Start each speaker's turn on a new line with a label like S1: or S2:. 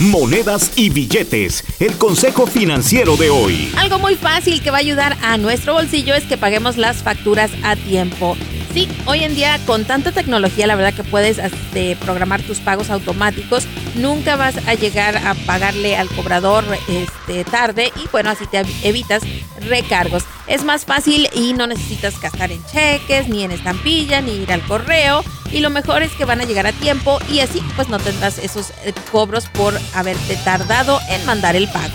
S1: Monedas y billetes, el consejo financiero de hoy.
S2: Algo muy fácil que va a ayudar a nuestro bolsillo es que paguemos las facturas a tiempo. Sí, hoy en día con tanta tecnología, la verdad que puedes este, programar tus pagos automáticos. Nunca vas a llegar a pagarle al cobrador este, tarde y bueno, así te evitas recargos. Es más fácil y no necesitas gastar en cheques, ni en estampilla, ni ir al correo. Y lo mejor es que van a llegar a tiempo y así pues no tendrás esos eh, cobros por haberte tardado en mandar el pago.